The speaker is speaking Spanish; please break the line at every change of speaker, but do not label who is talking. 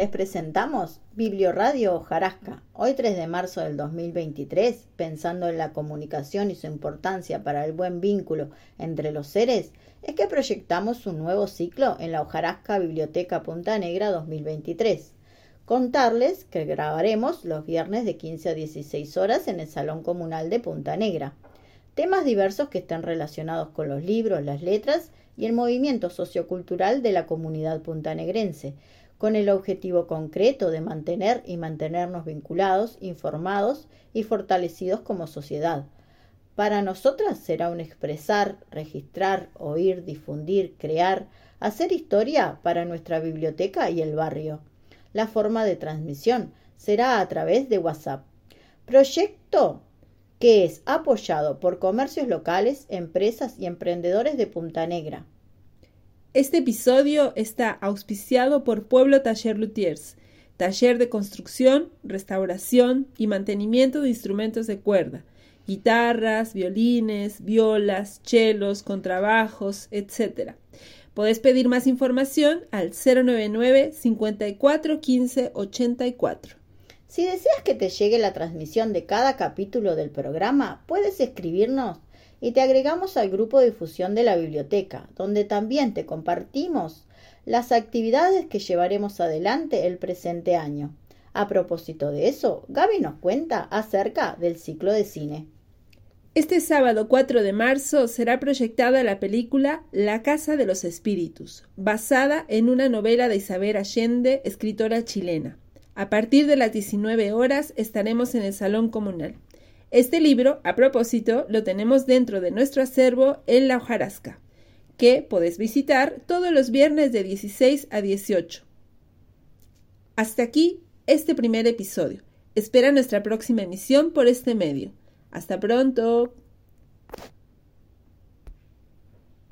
Les presentamos Biblioradio Hojarasca. Hoy 3 de marzo del 2023, pensando en la comunicación y su importancia para el buen vínculo entre los seres, es que proyectamos un nuevo ciclo en la Hojarasca Biblioteca Punta Negra 2023. Contarles que grabaremos los viernes de 15 a 16 horas en el Salón Comunal de Punta Negra. Temas diversos que estén relacionados con los libros, las letras y el movimiento sociocultural de la comunidad puntanegrense con el objetivo concreto de mantener y mantenernos vinculados, informados y fortalecidos como sociedad. Para nosotras será un expresar, registrar, oír, difundir, crear, hacer historia para nuestra biblioteca y el barrio. La forma de transmisión será a través de WhatsApp. Proyecto que es apoyado por comercios locales, empresas y emprendedores de Punta Negra.
Este episodio está auspiciado por Pueblo Taller Luthiers, taller de construcción, restauración y mantenimiento de instrumentos de cuerda, guitarras, violines, violas, chelos, contrabajos, etc. Podés pedir más información al 099 54 15 84.
Si deseas que te llegue la transmisión de cada capítulo del programa, puedes escribirnos y te agregamos al grupo de difusión de la biblioteca, donde también te compartimos las actividades que llevaremos adelante el presente año. A propósito de eso, Gaby nos cuenta acerca del ciclo de cine.
Este sábado 4 de marzo será proyectada la película La Casa de los Espíritus, basada en una novela de Isabel Allende, escritora chilena. A partir de las 19 horas estaremos en el Salón Comunal. Este libro, a propósito, lo tenemos dentro de nuestro acervo en la hojarasca, que podés visitar todos los viernes de 16 a 18. Hasta aquí este primer episodio. Espera nuestra próxima emisión por este medio. Hasta pronto.